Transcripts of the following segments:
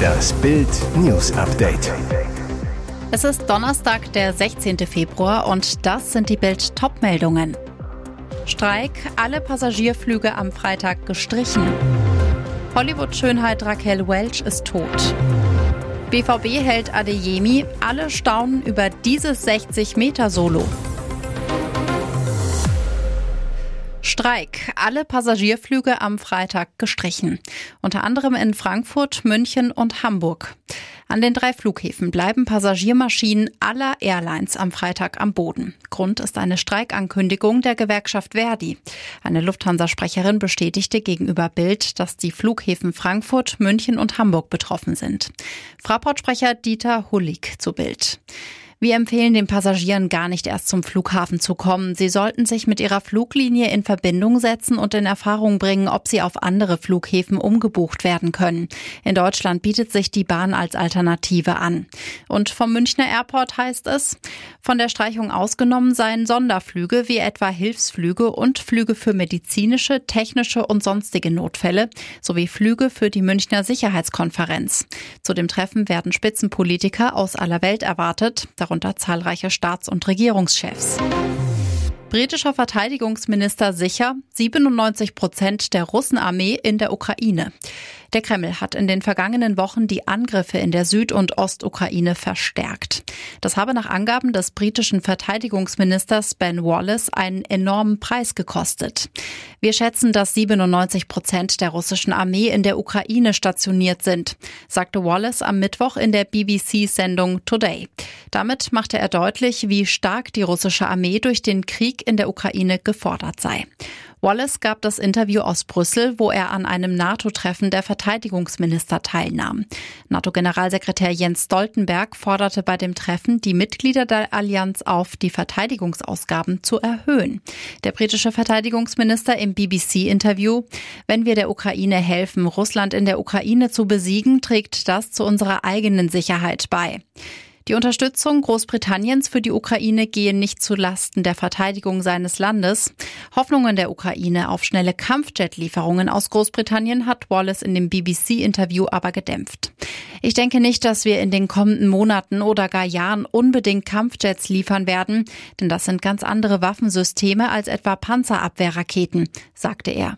Das Bild News Update. Es ist Donnerstag, der 16. Februar und das sind die Bild Topmeldungen. Streik, alle Passagierflüge am Freitag gestrichen. Hollywood-Schönheit Raquel Welch ist tot. BVB hält Adeyemi, alle staunen über dieses 60-Meter-Solo. Streik. Alle Passagierflüge am Freitag gestrichen. Unter anderem in Frankfurt, München und Hamburg. An den drei Flughäfen bleiben Passagiermaschinen aller Airlines am Freitag am Boden. Grund ist eine Streikankündigung der Gewerkschaft Verdi. Eine Lufthansa-Sprecherin bestätigte gegenüber Bild, dass die Flughäfen Frankfurt, München und Hamburg betroffen sind. Fraport-Sprecher Dieter Hullig zu Bild. Wir empfehlen den Passagieren gar nicht erst zum Flughafen zu kommen. Sie sollten sich mit ihrer Fluglinie in Verbindung setzen und in Erfahrung bringen, ob sie auf andere Flughäfen umgebucht werden können. In Deutschland bietet sich die Bahn als Alternative an. Und vom Münchner Airport heißt es, von der Streichung ausgenommen seien Sonderflüge wie etwa Hilfsflüge und Flüge für medizinische, technische und sonstige Notfälle sowie Flüge für die Münchner Sicherheitskonferenz. Zu dem Treffen werden Spitzenpolitiker aus aller Welt erwartet darunter zahlreiche Staats- und Regierungschefs. Britischer Verteidigungsminister sicher, 97 Prozent der Russenarmee in der Ukraine. Der Kreml hat in den vergangenen Wochen die Angriffe in der Süd- und Ostukraine verstärkt. Das habe nach Angaben des britischen Verteidigungsministers Ben Wallace einen enormen Preis gekostet. Wir schätzen, dass 97 Prozent der russischen Armee in der Ukraine stationiert sind, sagte Wallace am Mittwoch in der BBC-Sendung Today. Damit machte er deutlich, wie stark die russische Armee durch den Krieg in der Ukraine gefordert sei. Wallace gab das Interview aus Brüssel, wo er an einem NATO-Treffen der Verteidigungsminister teilnahm. NATO-Generalsekretär Jens Stoltenberg forderte bei dem Treffen die Mitglieder der Allianz auf, die Verteidigungsausgaben zu erhöhen. Der britische Verteidigungsminister im BBC-Interview, wenn wir der Ukraine helfen, Russland in der Ukraine zu besiegen, trägt das zu unserer eigenen Sicherheit bei. Die Unterstützung Großbritanniens für die Ukraine gehe nicht zu Lasten der Verteidigung seines Landes. Hoffnungen der Ukraine auf schnelle Kampfjet-Lieferungen aus Großbritannien hat Wallace in dem BBC-Interview aber gedämpft. Ich denke nicht, dass wir in den kommenden Monaten oder gar Jahren unbedingt Kampfjets liefern werden, denn das sind ganz andere Waffensysteme als etwa Panzerabwehrraketen, sagte er.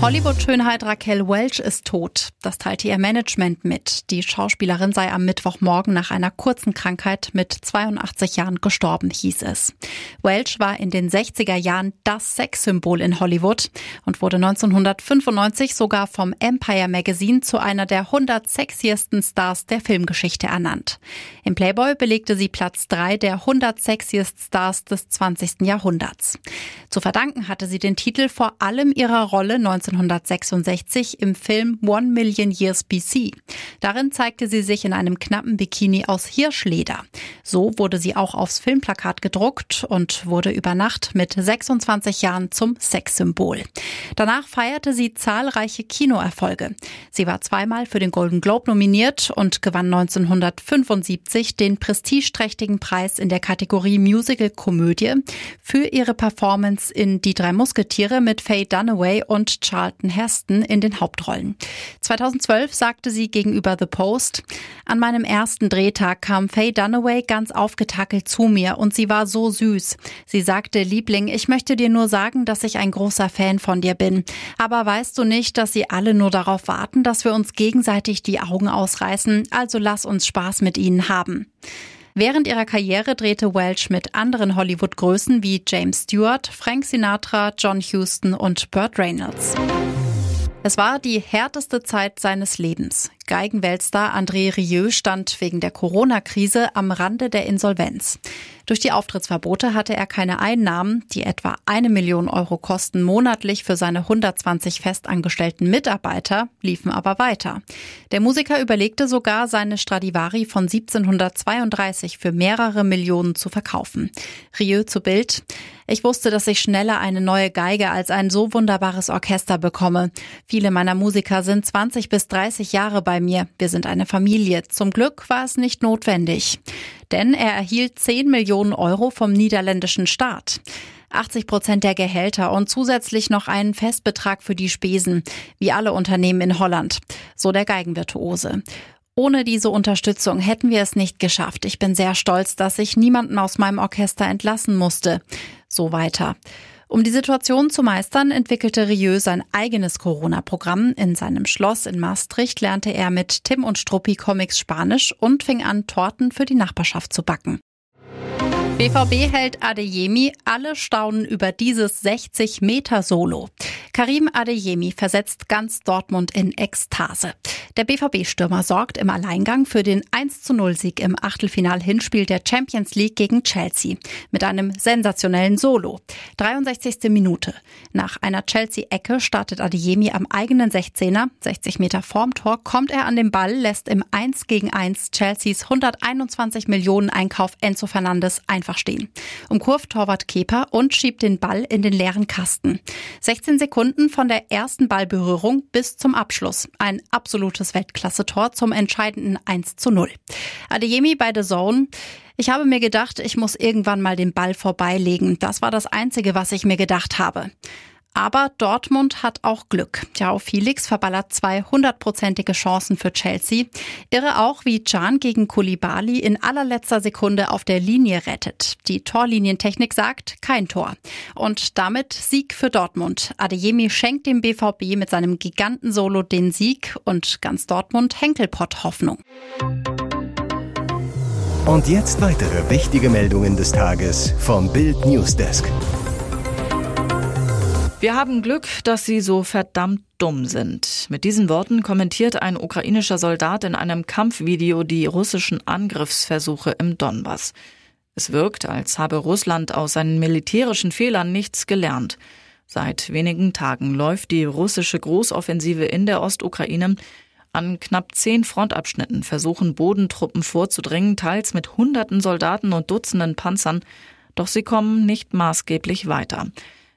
Hollywood-Schönheit Raquel Welch ist tot. Das teilte ihr Management mit. Die Schauspielerin sei am Mittwochmorgen nach einer kurzen Krankheit mit 82 Jahren gestorben, hieß es. Welch war in den 60er Jahren das Sexsymbol in Hollywood und wurde 1995 sogar vom Empire Magazine zu einer der 100 sexiesten Stars der Filmgeschichte ernannt. Im Playboy belegte sie Platz 3 der 100 sexiest Stars des 20. Jahrhunderts. Zu verdanken hatte sie den Titel vor allem ihrer Rolle 19 1966 im Film One Million Years BC. Darin zeigte sie sich in einem knappen Bikini aus Hirschleder. So wurde sie auch aufs Filmplakat gedruckt und wurde über Nacht mit 26 Jahren zum Sexsymbol. Danach feierte sie zahlreiche Kinoerfolge. Sie war zweimal für den Golden Globe nominiert und gewann 1975 den prestigeträchtigen Preis in der Kategorie Musical Komödie für ihre Performance in Die drei Musketiere mit Faye Dunaway und Charles Charlton Heston in den Hauptrollen. 2012 sagte sie gegenüber The Post, an meinem ersten Drehtag kam Faye Dunaway ganz aufgetackelt zu mir und sie war so süß. Sie sagte, Liebling, ich möchte dir nur sagen, dass ich ein großer Fan von dir bin. Aber weißt du nicht, dass sie alle nur darauf warten, dass wir uns gegenseitig die Augen ausreißen? Also lass uns Spaß mit ihnen haben. Während ihrer Karriere drehte Welch mit anderen Hollywood-Größen wie James Stewart, Frank Sinatra, John Huston und Burt Reynolds. Es war die härteste Zeit seines Lebens. Geigenweltstar André Rieu stand wegen der Corona-Krise am Rande der Insolvenz. Durch die Auftrittsverbote hatte er keine Einnahmen, die etwa eine Million Euro kosten monatlich für seine 120 festangestellten Mitarbeiter, liefen aber weiter. Der Musiker überlegte sogar, seine Stradivari von 1732 für mehrere Millionen zu verkaufen. Rieu zu Bild. Ich wusste, dass ich schneller eine neue Geige als ein so wunderbares Orchester bekomme. Viele meiner Musiker sind 20 bis 30 Jahre bei mir. Wir sind eine Familie. Zum Glück war es nicht notwendig. Denn er erhielt 10 Millionen Euro vom niederländischen Staat. 80 Prozent der Gehälter und zusätzlich noch einen Festbetrag für die Spesen, wie alle Unternehmen in Holland, so der Geigenvirtuose. Ohne diese Unterstützung hätten wir es nicht geschafft. Ich bin sehr stolz, dass ich niemanden aus meinem Orchester entlassen musste. So weiter. Um die Situation zu meistern, entwickelte Rieu sein eigenes Corona-Programm. In seinem Schloss in Maastricht lernte er mit Tim und Struppi Comics Spanisch und fing an, Torten für die Nachbarschaft zu backen. BVB hält Adeyemi, alle staunen über dieses 60 Meter Solo. Karim Adeyemi versetzt ganz Dortmund in Ekstase. Der BVB-Stürmer sorgt im Alleingang für den 1 0 Sieg im Achtelfinal-Hinspiel der Champions League gegen Chelsea mit einem sensationellen Solo. 63. Minute. Nach einer Chelsea-Ecke startet Adeyemi am eigenen 16er, 60 Meter vorm Tor, kommt er an den Ball, lässt im 1 gegen 1 Chelseas 121 Millionen Einkauf Enzo Fernandes einfach stehen. Umkurvt Torwart Keper und schiebt den Ball in den leeren Kasten. 16 Sekunden von der ersten Ballberührung bis zum Abschluss. Ein absolutes Weltklasse-Tor zum entscheidenden 1 zu 0. Adeyemi bei The Zone. Ich habe mir gedacht, ich muss irgendwann mal den Ball vorbeilegen. Das war das Einzige, was ich mir gedacht habe. Aber Dortmund hat auch Glück. Jao Felix verballert zwei hundertprozentige Chancen für Chelsea. Irre auch, wie Can gegen Kulibali in allerletzter Sekunde auf der Linie rettet. Die Torlinientechnik sagt kein Tor. Und damit Sieg für Dortmund. Adeyemi schenkt dem BVB mit seinem Giganten-Solo den Sieg und ganz Dortmund Henkelpott Hoffnung. Und jetzt weitere wichtige Meldungen des Tages vom Bild Newsdesk. Wir haben Glück, dass sie so verdammt dumm sind. Mit diesen Worten kommentiert ein ukrainischer Soldat in einem Kampfvideo die russischen Angriffsversuche im Donbass. Es wirkt, als habe Russland aus seinen militärischen Fehlern nichts gelernt. Seit wenigen Tagen läuft die russische Großoffensive in der Ostukraine. An knapp zehn Frontabschnitten versuchen Bodentruppen vorzudringen, teils mit hunderten Soldaten und Dutzenden Panzern. Doch sie kommen nicht maßgeblich weiter.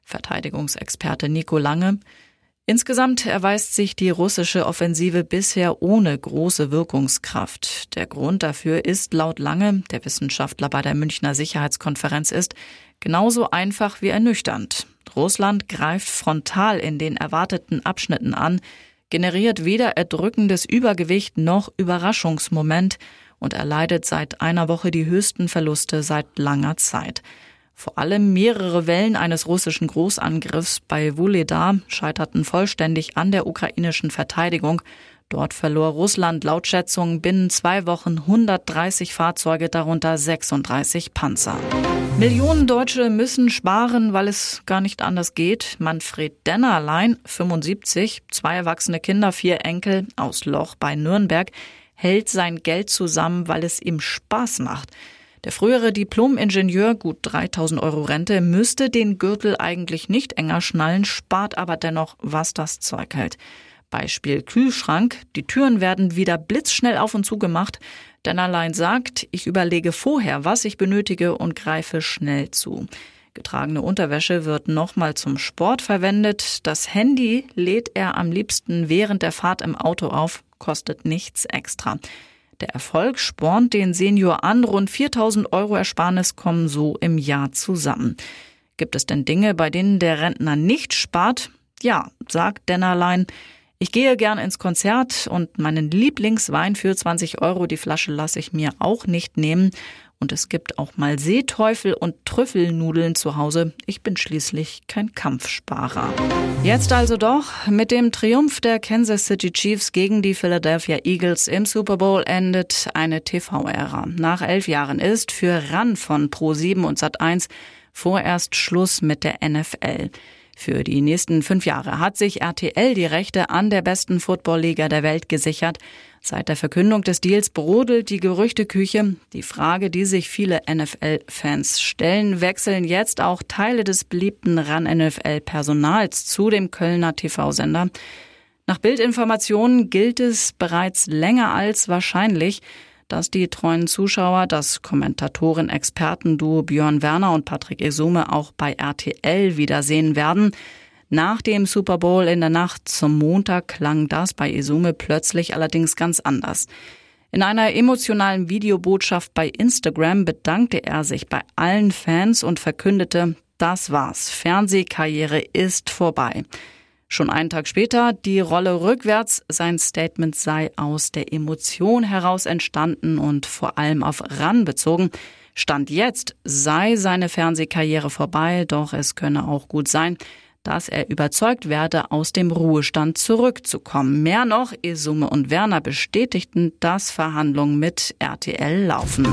Verteidigungsexperte Nico Lange. Insgesamt erweist sich die russische Offensive bisher ohne große Wirkungskraft. Der Grund dafür ist laut Lange, der Wissenschaftler bei der Münchner Sicherheitskonferenz ist, genauso einfach wie ernüchternd. Russland greift frontal in den erwarteten Abschnitten an, generiert weder erdrückendes Übergewicht noch Überraschungsmoment und erleidet seit einer Woche die höchsten Verluste seit langer Zeit. Vor allem mehrere Wellen eines russischen Großangriffs bei Wuledar scheiterten vollständig an der ukrainischen Verteidigung. Dort verlor Russland laut Schätzungen binnen zwei Wochen 130 Fahrzeuge, darunter 36 Panzer. Millionen Deutsche müssen sparen, weil es gar nicht anders geht. Manfred Dennerlein, 75, zwei erwachsene Kinder, vier Enkel aus Loch bei Nürnberg, hält sein Geld zusammen, weil es ihm Spaß macht. Der frühere Diplom-Ingenieur, gut 3000 Euro Rente, müsste den Gürtel eigentlich nicht enger schnallen, spart aber dennoch, was das Zeug hält. Beispiel Kühlschrank. Die Türen werden wieder blitzschnell auf und zu gemacht. Denn allein sagt, ich überlege vorher, was ich benötige und greife schnell zu. Getragene Unterwäsche wird nochmal zum Sport verwendet. Das Handy lädt er am liebsten während der Fahrt im Auto auf, kostet nichts extra. Der Erfolg spornt den Senior an. Rund 4000 Euro Ersparnis kommen so im Jahr zusammen. Gibt es denn Dinge, bei denen der Rentner nicht spart? Ja, sagt Dennerlein. Ich gehe gern ins Konzert und meinen Lieblingswein für 20 Euro, die Flasche lasse ich mir auch nicht nehmen. Und es gibt auch mal Seeteufel und Trüffelnudeln zu Hause. Ich bin schließlich kein Kampfsparer. Jetzt also doch, mit dem Triumph der Kansas City Chiefs gegen die Philadelphia Eagles im Super Bowl endet eine TV-Ära. Nach elf Jahren ist für RAN von Pro7 und Sat1 vorerst Schluss mit der NFL. Für die nächsten fünf Jahre hat sich RTL die Rechte an der besten Footballliga der Welt gesichert. Seit der Verkündung des Deals brodelt die Gerüchteküche. Die Frage, die sich viele NFL-Fans stellen, wechseln jetzt auch Teile des beliebten RAN-NFL-Personals zu dem Kölner TV-Sender. Nach Bildinformationen gilt es bereits länger als wahrscheinlich, dass die treuen Zuschauer das Kommentatoren-Experten-Duo Björn Werner und Patrick Esume auch bei RTL wiedersehen werden. Nach dem Super Bowl in der Nacht zum Montag klang das bei Isume plötzlich allerdings ganz anders. In einer emotionalen Videobotschaft bei Instagram bedankte er sich bei allen Fans und verkündete, das war's. Fernsehkarriere ist vorbei. Schon einen Tag später die Rolle rückwärts. Sein Statement sei aus der Emotion heraus entstanden und vor allem auf Ran bezogen. Stand jetzt sei seine Fernsehkarriere vorbei, doch es könne auch gut sein, dass er überzeugt werde, aus dem Ruhestand zurückzukommen. Mehr noch, Esume und Werner bestätigten, dass Verhandlungen mit RTL laufen.